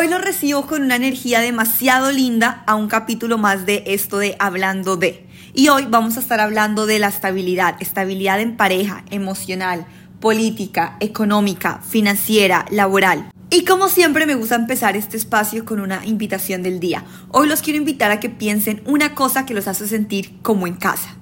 Hoy lo recibo con una energía demasiado linda a un capítulo más de esto de Hablando de. Y hoy vamos a estar hablando de la estabilidad, estabilidad en pareja, emocional, política, económica, financiera, laboral. Y como siempre me gusta empezar este espacio con una invitación del día. Hoy los quiero invitar a que piensen una cosa que los hace sentir como en casa.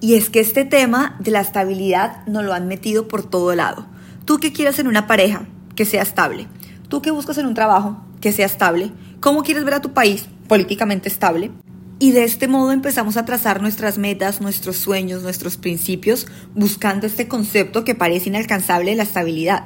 Y es que este tema de la estabilidad nos lo han metido por todo lado. Tú que quieres en una pareja que sea estable. Tú que buscas en un trabajo que sea estable. ¿Cómo quieres ver a tu país políticamente estable? Y de este modo empezamos a trazar nuestras metas, nuestros sueños, nuestros principios, buscando este concepto que parece inalcanzable de la estabilidad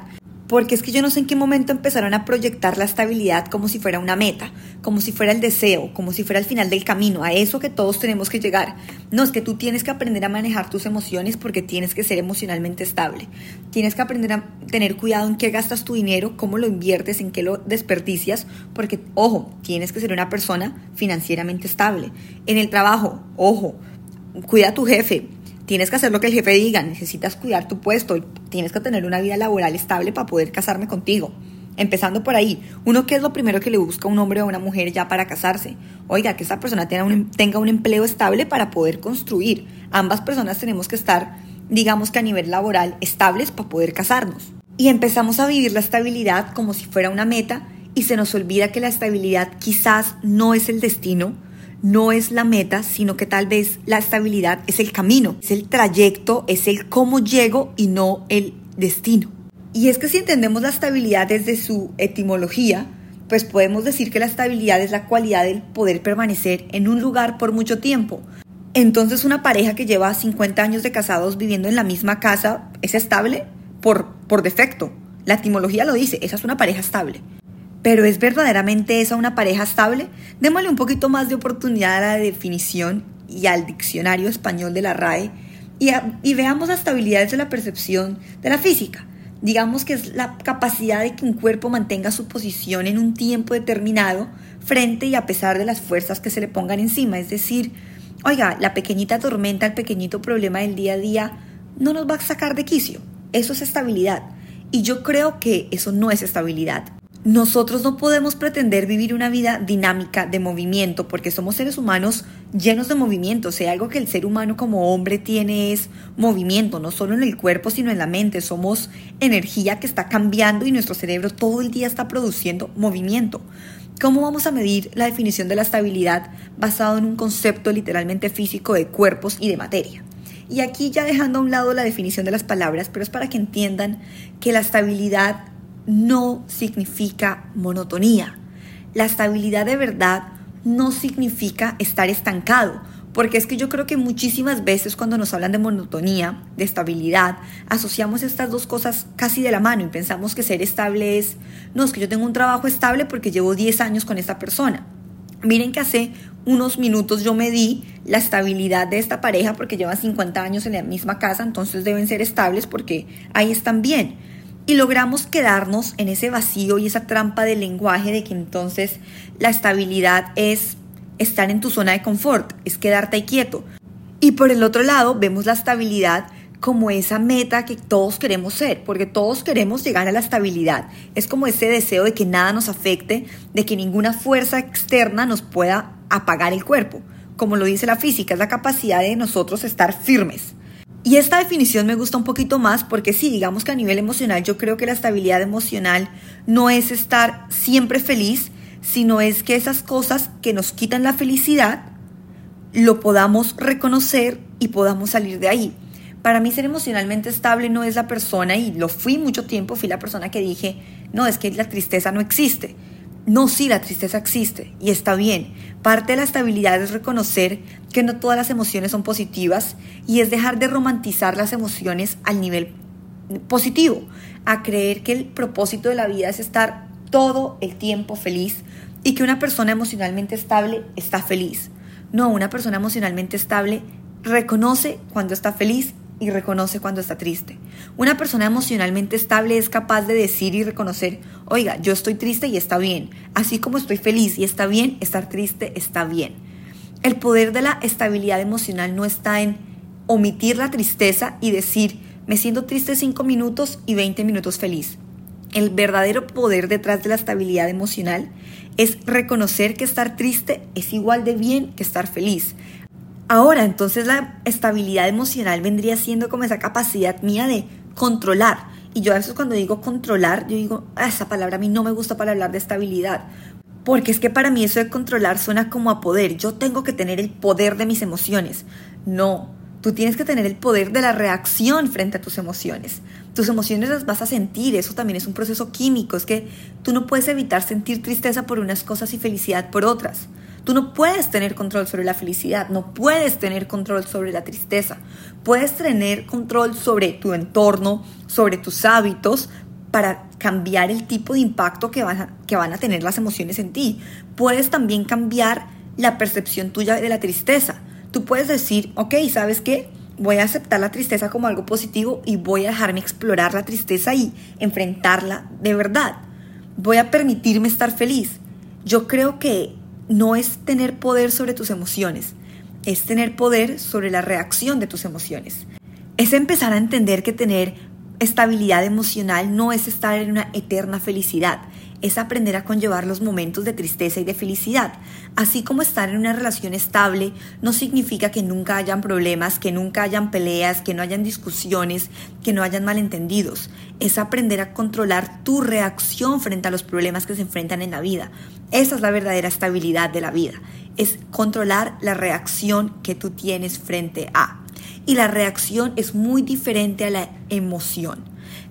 porque es que yo no sé en qué momento empezaron a proyectar la estabilidad como si fuera una meta, como si fuera el deseo, como si fuera el final del camino, a eso que todos tenemos que llegar. No, es que tú tienes que aprender a manejar tus emociones porque tienes que ser emocionalmente estable. Tienes que aprender a tener cuidado en qué gastas tu dinero, cómo lo inviertes, en qué lo desperdicias, porque, ojo, tienes que ser una persona financieramente estable. En el trabajo, ojo, cuida a tu jefe, tienes que hacer lo que el jefe diga, necesitas cuidar tu puesto, tienes que tener una vida laboral estable para poder casarme contigo. Empezando por ahí, uno qué es lo primero que le busca un hombre o una mujer ya para casarse. Oiga, que esa persona tenga un, tenga un empleo estable para poder construir. Ambas personas tenemos que estar, digamos que a nivel laboral, estables para poder casarnos. Y empezamos a vivir la estabilidad como si fuera una meta y se nos olvida que la estabilidad quizás no es el destino, no es la meta, sino que tal vez la estabilidad es el camino, es el trayecto, es el cómo llego y no el destino. Y es que si entendemos la estabilidad desde su etimología, pues podemos decir que la estabilidad es la cualidad del poder permanecer en un lugar por mucho tiempo. Entonces una pareja que lleva 50 años de casados viviendo en la misma casa es estable por, por defecto. La etimología lo dice, esa es una pareja estable. Pero ¿es verdaderamente esa una pareja estable? Démosle un poquito más de oportunidad a la definición y al diccionario español de la RAE y, y veamos la estabilidad de la percepción de la física. Digamos que es la capacidad de que un cuerpo mantenga su posición en un tiempo determinado frente y a pesar de las fuerzas que se le pongan encima. Es decir, oiga, la pequeñita tormenta, el pequeñito problema del día a día no nos va a sacar de quicio. Eso es estabilidad. Y yo creo que eso no es estabilidad. Nosotros no podemos pretender vivir una vida dinámica de movimiento porque somos seres humanos llenos de movimiento. O sea, algo que el ser humano como hombre tiene es movimiento, no solo en el cuerpo, sino en la mente. Somos energía que está cambiando y nuestro cerebro todo el día está produciendo movimiento. ¿Cómo vamos a medir la definición de la estabilidad basado en un concepto literalmente físico de cuerpos y de materia? Y aquí ya dejando a un lado la definición de las palabras, pero es para que entiendan que la estabilidad no significa monotonía. La estabilidad de verdad no significa estar estancado, porque es que yo creo que muchísimas veces cuando nos hablan de monotonía, de estabilidad, asociamos estas dos cosas casi de la mano y pensamos que ser estable es, no, es que yo tengo un trabajo estable porque llevo 10 años con esta persona. Miren que hace unos minutos yo me di la estabilidad de esta pareja porque llevan 50 años en la misma casa, entonces deben ser estables porque ahí están bien y logramos quedarnos en ese vacío y esa trampa del lenguaje de que entonces la estabilidad es estar en tu zona de confort, es quedarte quieto. Y por el otro lado vemos la estabilidad como esa meta que todos queremos ser, porque todos queremos llegar a la estabilidad. Es como ese deseo de que nada nos afecte, de que ninguna fuerza externa nos pueda apagar el cuerpo. Como lo dice la física, es la capacidad de nosotros estar firmes. Y esta definición me gusta un poquito más porque sí, digamos que a nivel emocional yo creo que la estabilidad emocional no es estar siempre feliz, sino es que esas cosas que nos quitan la felicidad lo podamos reconocer y podamos salir de ahí. Para mí ser emocionalmente estable no es la persona, y lo fui mucho tiempo, fui la persona que dije, no, es que la tristeza no existe. No, sí, la tristeza existe y está bien. Parte de la estabilidad es reconocer que no todas las emociones son positivas y es dejar de romantizar las emociones al nivel positivo, a creer que el propósito de la vida es estar todo el tiempo feliz y que una persona emocionalmente estable está feliz. No, una persona emocionalmente estable reconoce cuando está feliz y reconoce cuando está triste. Una persona emocionalmente estable es capaz de decir y reconocer, oiga, yo estoy triste y está bien, así como estoy feliz y está bien, estar triste está bien. El poder de la estabilidad emocional no está en omitir la tristeza y decir, me siento triste 5 minutos y 20 minutos feliz. El verdadero poder detrás de la estabilidad emocional es reconocer que estar triste es igual de bien que estar feliz. Ahora, entonces la estabilidad emocional vendría siendo como esa capacidad mía de controlar. Y yo a veces cuando digo controlar, yo digo, ah, esa palabra a mí no me gusta para hablar de estabilidad. Porque es que para mí eso de controlar suena como a poder. Yo tengo que tener el poder de mis emociones. No, tú tienes que tener el poder de la reacción frente a tus emociones. Tus emociones las vas a sentir, eso también es un proceso químico. Es que tú no puedes evitar sentir tristeza por unas cosas y felicidad por otras. Tú no puedes tener control sobre la felicidad, no puedes tener control sobre la tristeza. Puedes tener control sobre tu entorno, sobre tus hábitos para cambiar el tipo de impacto que van a, que van a tener las emociones en ti. Puedes también cambiar la percepción tuya de la tristeza. Tú puedes decir, ok, ¿sabes qué? Voy a aceptar la tristeza como algo positivo y voy a dejarme explorar la tristeza y enfrentarla de verdad. Voy a permitirme estar feliz. Yo creo que no es tener poder sobre tus emociones, es tener poder sobre la reacción de tus emociones. Es empezar a entender que tener estabilidad emocional no es estar en una eterna felicidad, es aprender a conllevar los momentos de tristeza y de felicidad. Así como estar en una relación estable no significa que nunca hayan problemas, que nunca hayan peleas, que no hayan discusiones, que no hayan malentendidos. Es aprender a controlar tu reacción frente a los problemas que se enfrentan en la vida. Esa es la verdadera estabilidad de la vida. Es controlar la reacción que tú tienes frente a. Y la reacción es muy diferente a la emoción.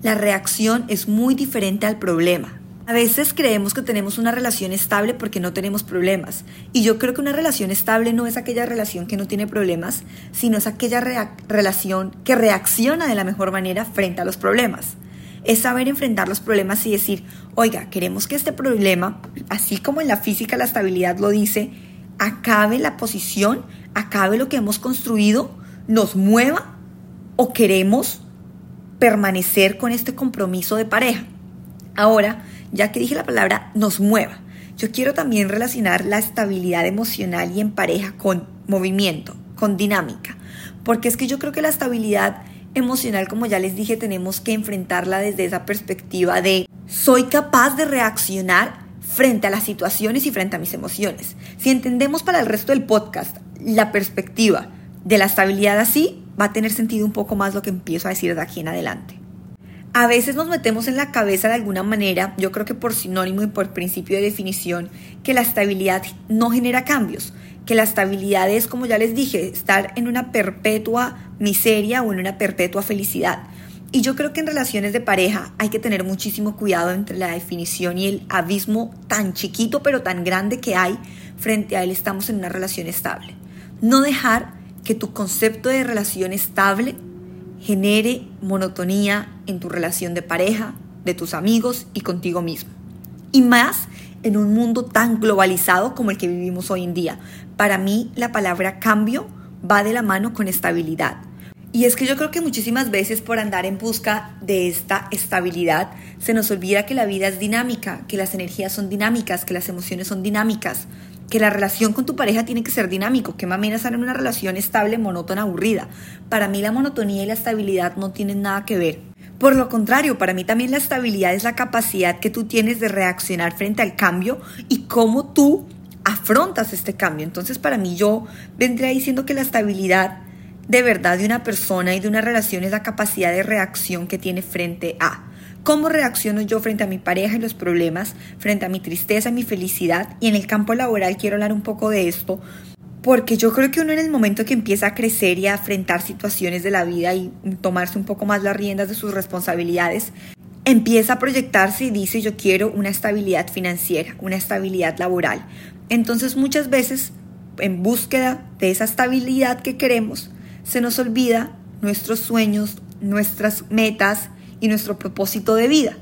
La reacción es muy diferente al problema. A veces creemos que tenemos una relación estable porque no tenemos problemas. Y yo creo que una relación estable no es aquella relación que no tiene problemas, sino es aquella relación que reacciona de la mejor manera frente a los problemas. Es saber enfrentar los problemas y decir, oiga, queremos que este problema, así como en la física la estabilidad lo dice, acabe la posición, acabe lo que hemos construido, nos mueva o queremos permanecer con este compromiso de pareja. Ahora, ya que dije la palabra nos mueva, yo quiero también relacionar la estabilidad emocional y en pareja con movimiento, con dinámica, porque es que yo creo que la estabilidad emocional, como ya les dije, tenemos que enfrentarla desde esa perspectiva de soy capaz de reaccionar frente a las situaciones y frente a mis emociones. Si entendemos para el resto del podcast la perspectiva de la estabilidad así, va a tener sentido un poco más lo que empiezo a decir de aquí en adelante. A veces nos metemos en la cabeza de alguna manera, yo creo que por sinónimo y por principio de definición, que la estabilidad no genera cambios, que la estabilidad es, como ya les dije, estar en una perpetua miseria o en una perpetua felicidad. Y yo creo que en relaciones de pareja hay que tener muchísimo cuidado entre la definición y el abismo tan chiquito pero tan grande que hay frente a él estamos en una relación estable. No dejar que tu concepto de relación estable genere monotonía en tu relación de pareja, de tus amigos y contigo mismo. Y más en un mundo tan globalizado como el que vivimos hoy en día. Para mí la palabra cambio va de la mano con estabilidad. Y es que yo creo que muchísimas veces por andar en busca de esta estabilidad se nos olvida que la vida es dinámica, que las energías son dinámicas, que las emociones son dinámicas, que la relación con tu pareja tiene que ser dinámico, que más estar en una relación estable, monótona, aburrida. Para mí la monotonía y la estabilidad no tienen nada que ver. Por lo contrario, para mí también la estabilidad es la capacidad que tú tienes de reaccionar frente al cambio y cómo tú afrontas este cambio. Entonces, para mí yo vendría diciendo que la estabilidad de verdad de una persona y de una relación es la capacidad de reacción que tiene frente a. ¿Cómo reacciono yo frente a mi pareja y los problemas, frente a mi tristeza mi felicidad? Y en el campo laboral quiero hablar un poco de esto, porque yo creo que uno en el momento que empieza a crecer y a afrontar situaciones de la vida y tomarse un poco más las riendas de sus responsabilidades, empieza a proyectarse y dice yo quiero una estabilidad financiera, una estabilidad laboral. Entonces muchas veces en búsqueda de esa estabilidad que queremos, se nos olvida nuestros sueños, nuestras metas, y nuestro propósito de vida.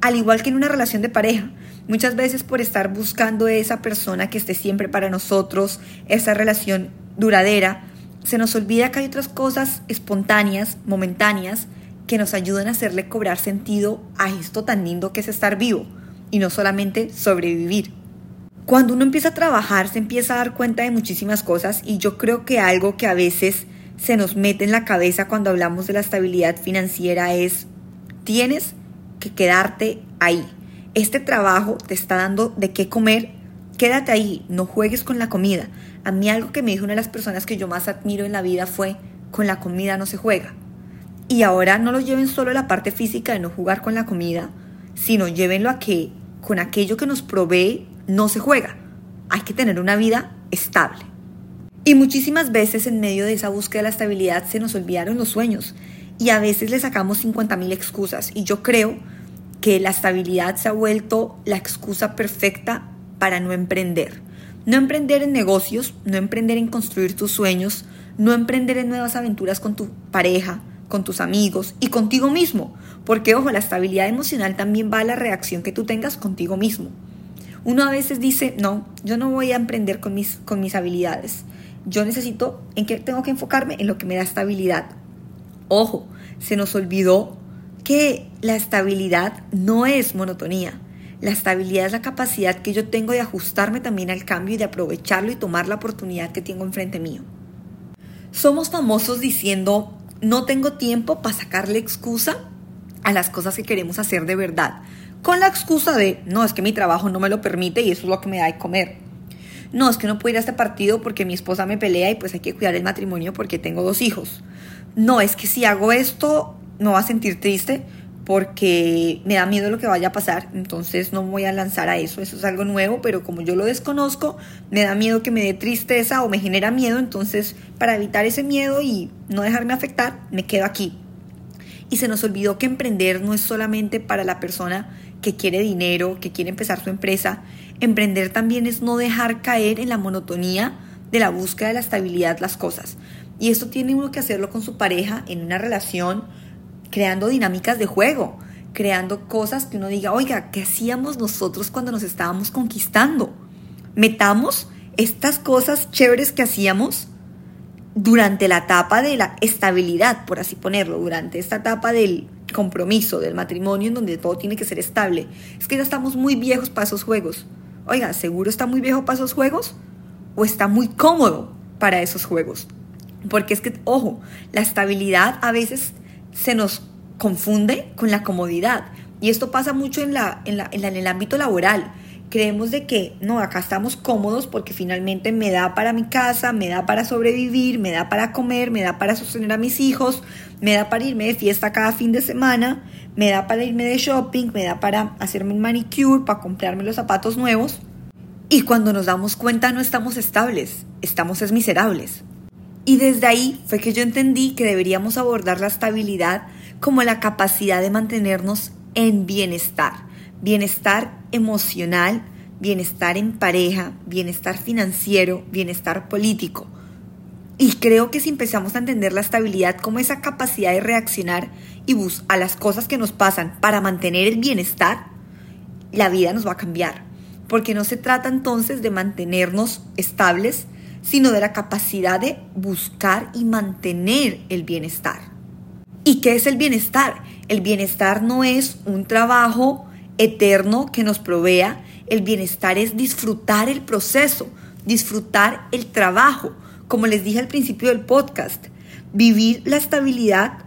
Al igual que en una relación de pareja, muchas veces por estar buscando esa persona que esté siempre para nosotros, esa relación duradera, se nos olvida que hay otras cosas espontáneas, momentáneas, que nos ayudan a hacerle cobrar sentido a esto tan lindo que es estar vivo y no solamente sobrevivir. Cuando uno empieza a trabajar se empieza a dar cuenta de muchísimas cosas y yo creo que algo que a veces se nos mete en la cabeza cuando hablamos de la estabilidad financiera es tienes que quedarte ahí. Este trabajo te está dando de qué comer, quédate ahí, no juegues con la comida. A mí algo que me dijo una de las personas que yo más admiro en la vida fue, con la comida no se juega. Y ahora no lo lleven solo a la parte física de no jugar con la comida, sino llévenlo a que con aquello que nos provee no se juega. Hay que tener una vida estable. Y muchísimas veces en medio de esa búsqueda de la estabilidad se nos olvidaron los sueños y a veces le sacamos 50.000 excusas. Y yo creo que la estabilidad se ha vuelto la excusa perfecta para no emprender. No emprender en negocios, no emprender en construir tus sueños, no emprender en nuevas aventuras con tu pareja, con tus amigos y contigo mismo. Porque, ojo, la estabilidad emocional también va a la reacción que tú tengas contigo mismo. Uno a veces dice, no, yo no voy a emprender con mis, con mis habilidades. Yo necesito, ¿en qué tengo que enfocarme? En lo que me da estabilidad. Ojo, se nos olvidó que la estabilidad no es monotonía. La estabilidad es la capacidad que yo tengo de ajustarme también al cambio y de aprovecharlo y tomar la oportunidad que tengo enfrente mío. Somos famosos diciendo, no tengo tiempo para sacarle excusa a las cosas que queremos hacer de verdad, con la excusa de, no, es que mi trabajo no me lo permite y eso es lo que me da de comer. No, es que no puedo ir a este partido porque mi esposa me pelea y pues hay que cuidar el matrimonio porque tengo dos hijos. No, es que si hago esto me voy a sentir triste porque me da miedo lo que vaya a pasar, entonces no voy a lanzar a eso, eso es algo nuevo, pero como yo lo desconozco, me da miedo que me dé tristeza o me genera miedo, entonces para evitar ese miedo y no dejarme afectar, me quedo aquí. Y se nos olvidó que emprender no es solamente para la persona que quiere dinero, que quiere empezar su empresa, emprender también es no dejar caer en la monotonía de la búsqueda de la estabilidad las cosas. Y esto tiene uno que hacerlo con su pareja en una relación, creando dinámicas de juego, creando cosas que uno diga, oiga, ¿qué hacíamos nosotros cuando nos estábamos conquistando? Metamos estas cosas chéveres que hacíamos durante la etapa de la estabilidad, por así ponerlo, durante esta etapa del compromiso, del matrimonio, en donde todo tiene que ser estable. Es que ya estamos muy viejos para esos juegos. Oiga, ¿seguro está muy viejo para esos juegos? ¿O está muy cómodo para esos juegos? Porque es que, ojo, la estabilidad a veces se nos confunde con la comodidad. Y esto pasa mucho en, la, en, el ámbito laboral. Creemos de que, no, acá estamos cómodos porque finalmente me da para mi casa, me da para sobrevivir, me da para comer, me da para sostener a mis hijos, me da para irme de fiesta cada fin de semana, me da para irme de shopping, me da para hacerme un manicure, para comprarme los zapatos nuevos. Y cuando nos damos cuenta no estamos estables, estamos es miserables. Y desde ahí fue que yo entendí que deberíamos abordar la estabilidad como la capacidad de mantenernos en bienestar, bienestar emocional, bienestar en pareja, bienestar financiero, bienestar político. Y creo que si empezamos a entender la estabilidad como esa capacidad de reaccionar y bus a las cosas que nos pasan para mantener el bienestar, la vida nos va a cambiar. Porque no se trata entonces de mantenernos estables, sino de la capacidad de buscar y mantener el bienestar. ¿Y qué es el bienestar? El bienestar no es un trabajo eterno que nos provea, el bienestar es disfrutar el proceso, disfrutar el trabajo, como les dije al principio del podcast, vivir la estabilidad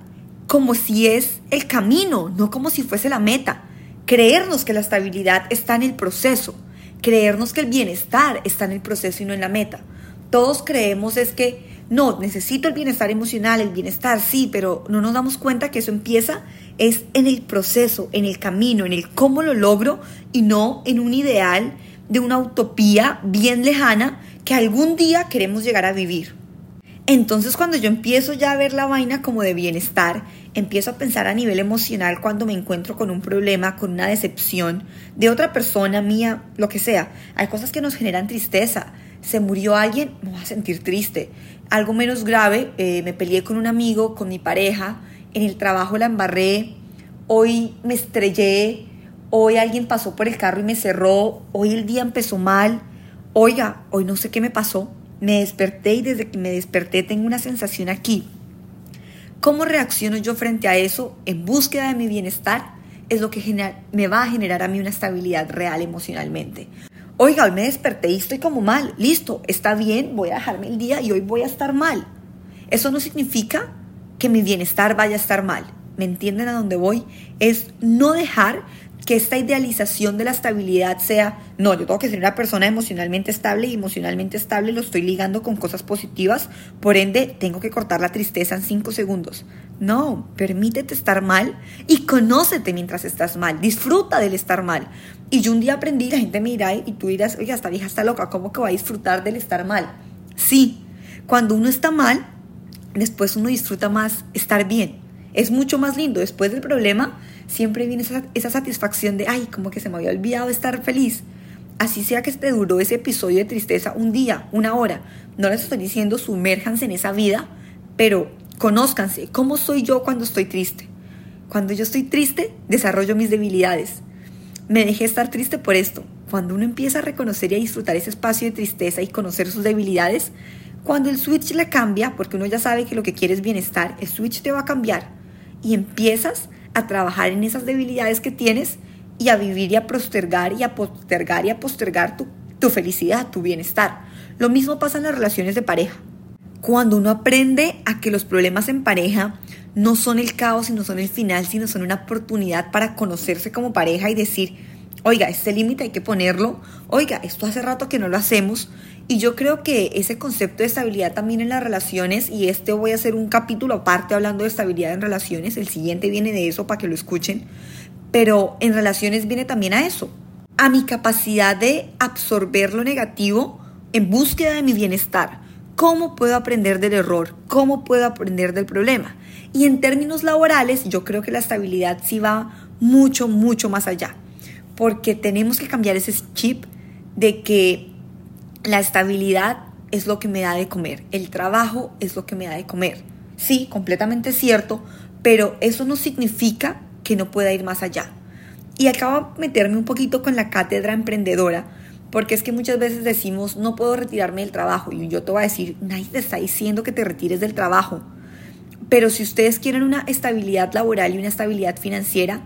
como si es el camino, no como si fuese la meta. Creernos que la estabilidad está en el proceso, creernos que el bienestar está en el proceso y no en la meta todos creemos es que no, necesito el bienestar emocional, el bienestar, sí, pero no nos damos cuenta que eso empieza es en el proceso, en el camino, en el cómo lo logro y no en un ideal de una utopía bien lejana que algún día queremos llegar a vivir. Entonces cuando yo empiezo ya a ver la vaina como de bienestar, empiezo a pensar a nivel emocional cuando me encuentro con un problema, con una decepción de otra persona mía, lo que sea. Hay cosas que nos generan tristeza, se murió alguien, me voy a sentir triste. Algo menos grave, eh, me peleé con un amigo, con mi pareja, en el trabajo la embarré, hoy me estrellé, hoy alguien pasó por el carro y me cerró, hoy el día empezó mal, oiga, hoy no sé qué me pasó, me desperté y desde que me desperté tengo una sensación aquí. ¿Cómo reacciono yo frente a eso en búsqueda de mi bienestar? Es lo que me va a generar a mí una estabilidad real emocionalmente. Oiga, hoy me desperté y estoy como mal. Listo, está bien, voy a dejarme el día y hoy voy a estar mal. Eso no significa que mi bienestar vaya a estar mal. ¿Me entienden a dónde voy? Es no dejar que esta idealización de la estabilidad sea, no, yo tengo que ser una persona emocionalmente estable y emocionalmente estable lo estoy ligando con cosas positivas, por ende tengo que cortar la tristeza en cinco segundos. No, permítete estar mal y conócete mientras estás mal, disfruta del estar mal. Y yo un día aprendí, la gente me dirá y tú dirás, oiga, esta vieja está loca, ¿cómo que va a disfrutar del estar mal? Sí, cuando uno está mal, después uno disfruta más estar bien. Es mucho más lindo. Después del problema, siempre viene esa, satisfacción de, ay, como que se me había olvidado estar feliz. Así sea que te duró ese episodio de tristeza un día, una hora. No les estoy diciendo sumérjanse en esa vida, pero conózcanse. ¿Cómo soy yo cuando estoy triste? Cuando yo estoy triste, desarrollo mis debilidades. Me dejé estar triste por esto. Cuando uno empieza a reconocer y a disfrutar ese espacio de tristeza y conocer sus debilidades, cuando el switch le cambia, porque uno ya sabe que lo que quiere es bienestar, el switch te va a cambiar y empiezas a trabajar en esas debilidades que tienes y a vivir y a postergar y a postergar y a postergar tu, tu felicidad, tu bienestar. Lo mismo pasa en las relaciones de pareja. Cuando uno aprende a que los problemas en pareja no son el caos, sino son el final, sino son una oportunidad para conocerse como pareja y decir, oiga, este límite hay que ponerlo, oiga, esto hace rato que no lo hacemos, y yo creo que ese concepto de estabilidad también en las relaciones, y este voy a hacer un capítulo aparte hablando de estabilidad en relaciones, el siguiente viene de eso para que lo escuchen, pero en relaciones viene también a eso, a mi capacidad de absorber lo negativo en búsqueda de mi bienestar. ¿Cómo puedo aprender del error? ¿Cómo puedo aprender del problema? Y en términos laborales, yo creo que la estabilidad sí va mucho, mucho más allá, porque tenemos que cambiar ese chip de que la estabilidad es lo que me da de comer, el trabajo es lo que me da de comer. Sí, completamente cierto, pero eso no significa que no pueda ir más allá. Y acabo de meterme un poquito con la cátedra emprendedora, porque es que muchas veces decimos, no puedo retirarme del trabajo, y yo te voy a decir, nadie te está diciendo que te retires del trabajo. Pero si ustedes quieren una estabilidad laboral y una estabilidad financiera,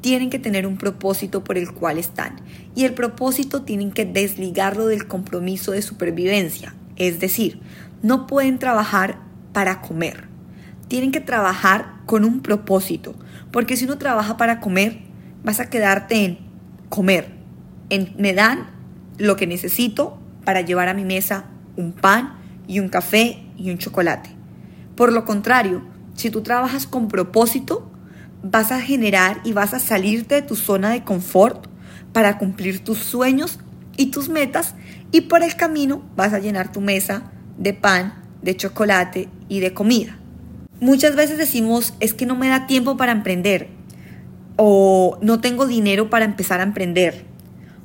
tienen que tener un propósito por el cual están. Y el propósito tienen que desligarlo del compromiso de supervivencia. Es decir, no pueden trabajar para comer. Tienen que trabajar con un propósito. Porque si uno trabaja para comer, vas a quedarte en comer. En, me dan lo que necesito para llevar a mi mesa un pan y un café y un chocolate. Por lo contrario, si tú trabajas con propósito, vas a generar y vas a salirte de tu zona de confort para cumplir tus sueños y tus metas y por el camino vas a llenar tu mesa de pan, de chocolate y de comida. Muchas veces decimos es que no me da tiempo para emprender o no tengo dinero para empezar a emprender.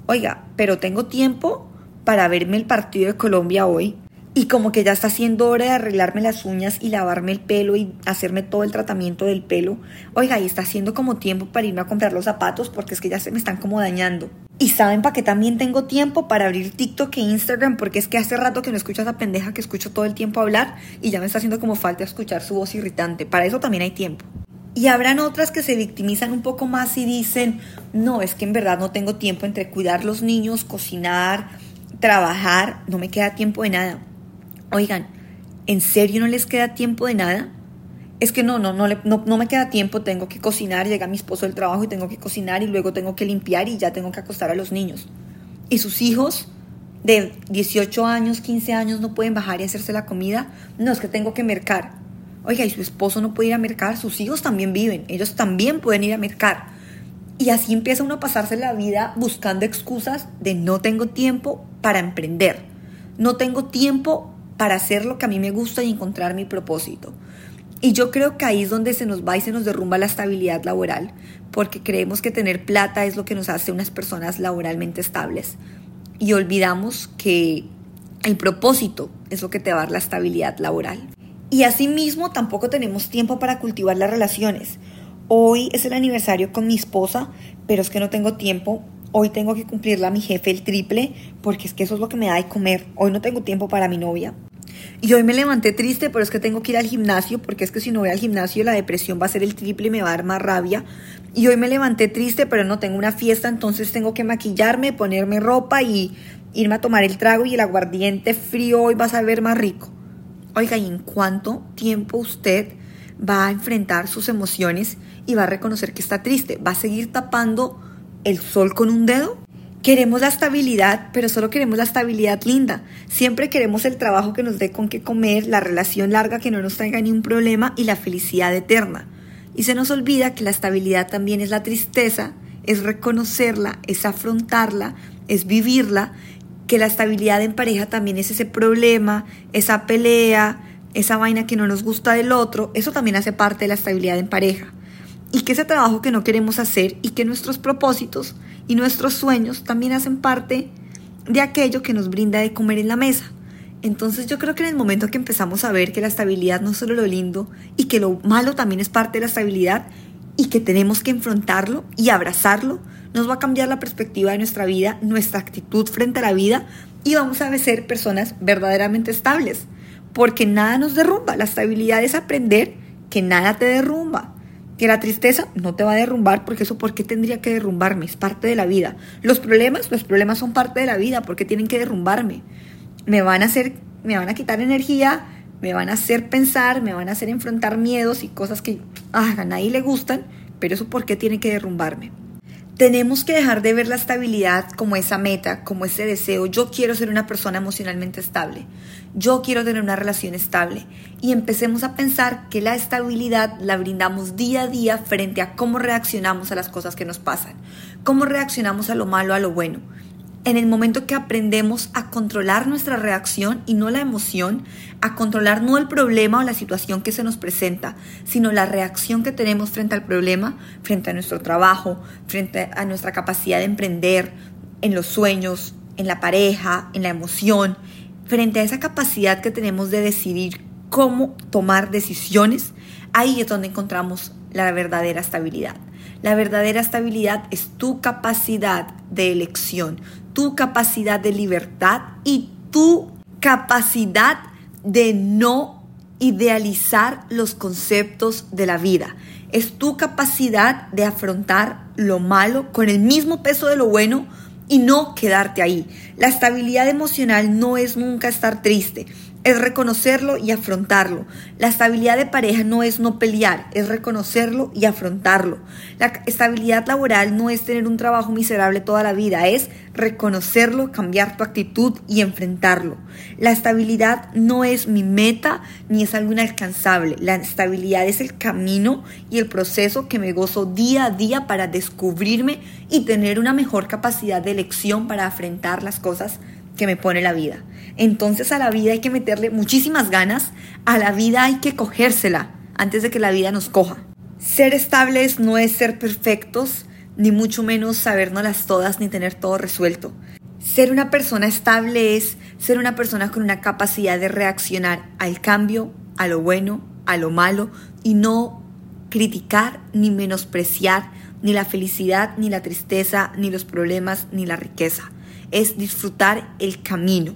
Oiga, pero tengo tiempo para verme el partido de Colombia hoy, y como que ya está siendo hora de arreglarme las uñas y lavarme el pelo y hacerme todo el tratamiento del pelo. Oiga, y está haciendo como tiempo para irme a comprar los zapatos porque es que ya se me están como dañando. Y saben para qué también tengo tiempo para abrir TikTok e Instagram porque es que hace rato que no escucho a esa pendeja que escucho todo el tiempo hablar y ya me está haciendo como falta escuchar su voz irritante. Para eso también hay tiempo. Y habrán otras que se victimizan un poco más y dicen, no, es que en verdad no tengo tiempo entre cuidar los niños, cocinar, trabajar, no me queda tiempo de nada. Oigan, ¿en serio no les queda tiempo de nada? Es que no, no, no, no, no me queda tiempo, tengo que cocinar, llega mi esposo del trabajo y tengo que cocinar y luego tengo que limpiar y ya tengo que acostar a los niños. ¿Y sus hijos de 18 años, 15 años no pueden bajar y hacerse la comida? No, es que tengo que mercar. Oiga, y su esposo no puede ir a mercar, sus hijos también viven, ellos también pueden ir a mercar. Y así empieza uno a pasarse la vida buscando excusas de no tengo tiempo para emprender, no tengo tiempo para hacer lo que a mí me gusta y encontrar mi propósito. Y yo creo que ahí es donde se nos va y se nos derrumba la estabilidad laboral, porque creemos que tener plata es lo que nos hace unas personas laboralmente estables. Y olvidamos que el propósito es lo que te va a dar la estabilidad laboral. Y asimismo tampoco tenemos tiempo para cultivar las relaciones. Hoy es el aniversario con mi esposa, pero es que no tengo tiempo Hoy tengo que cumplirle a mi jefe el triple porque es que eso es lo que me da de comer. Hoy no tengo tiempo para mi novia. Y hoy me levanté triste, pero es que tengo que ir al gimnasio porque es que si no voy al gimnasio la depresión va a ser el triple y me va a dar más rabia. Y hoy me levanté triste, pero no tengo una fiesta, entonces tengo que maquillarme, ponerme ropa y irme a tomar el trago y el aguardiente frío hoy va a saber más rico. Oiga, ¿y en cuánto tiempo usted va a enfrentar sus emociones y va a reconocer que está triste? ¿Va a seguir tapando el sol con un dedo? Queremos la estabilidad, pero solo queremos la estabilidad linda. Siempre queremos el trabajo que nos dé con qué comer, la relación larga que no nos traiga ni un problema y la felicidad eterna. Y se nos olvida que la estabilidad también es la tristeza, es reconocerla, es afrontarla, es vivirla, que la estabilidad en pareja también es ese problema, esa pelea, esa vaina que no nos gusta del otro, eso también hace parte de la estabilidad en pareja. Y que ese trabajo que no queremos hacer y que nuestros propósitos y nuestros sueños también hacen parte de aquello que nos brinda de comer en la mesa. Entonces yo creo que en el momento que empezamos a ver que la estabilidad no es solo lo lindo y que lo malo también es parte de la estabilidad y que tenemos que enfrentarlo y abrazarlo, nos va a cambiar la perspectiva de nuestra vida, nuestra actitud frente a la vida y vamos a ser personas verdaderamente estables, porque nada nos derrumba. La estabilidad es aprender que nada te derrumba, que la tristeza no te va a derrumbar, porque eso por qué tendría que derrumbarme, es parte de la vida. Los problemas, los problemas son parte de la vida, porque tienen que derrumbarme. Me van a hacer, me van a quitar energía, me van a hacer pensar, me van a hacer enfrentar miedos y cosas que ah, a nadie le gustan, pero eso por qué tiene que derrumbarme. Tenemos que dejar de ver la estabilidad como esa meta, como ese deseo. Yo quiero ser una persona emocionalmente estable. Yo quiero tener una relación estable. Y empecemos a pensar que la estabilidad la brindamos día a día frente a cómo reaccionamos a las cosas que nos pasan. Cómo reaccionamos a lo malo, a lo bueno en el momento que aprendemos a controlar nuestra reacción y no la emoción, a controlar no el problema o la situación que se nos presenta, sino la reacción que tenemos frente al problema, frente a nuestro trabajo, frente a nuestra capacidad de emprender, en los sueños, en la pareja, en la emoción, frente a esa capacidad que tenemos de decidir cómo tomar decisiones, ahí es donde encontramos la verdadera estabilidad. La verdadera estabilidad es tu capacidad de elección, tu capacidad de libertad y tu capacidad de no idealizar los conceptos de la vida. Es tu capacidad de afrontar lo malo con el mismo peso de lo bueno y no quedarte ahí. La estabilidad emocional no es nunca estar triste es reconocerlo y afrontarlo. La estabilidad de pareja no es no pelear, es reconocerlo y afrontarlo. La estabilidad laboral no es tener un trabajo miserable toda la vida, es reconocerlo, cambiar tu actitud y enfrentarlo. La estabilidad no es mi meta ni es algo inalcanzable. La estabilidad es el camino y el proceso que me gozo día a día para descubrirme y tener una mejor capacidad de elección para afrontar las cosas que me pone la vida. Entonces a la vida hay que meterle muchísimas ganas, a la vida hay que cogérsela antes de que la vida nos coja. Ser estables no es ser perfectos, ni mucho menos sabernoslas todas ni tener todo resuelto. Ser una persona estable es ser una persona con una capacidad de reaccionar al cambio, a lo bueno, a lo malo y no criticar ni menospreciar ni la felicidad, ni la tristeza, ni los problemas, ni la riqueza es disfrutar el camino.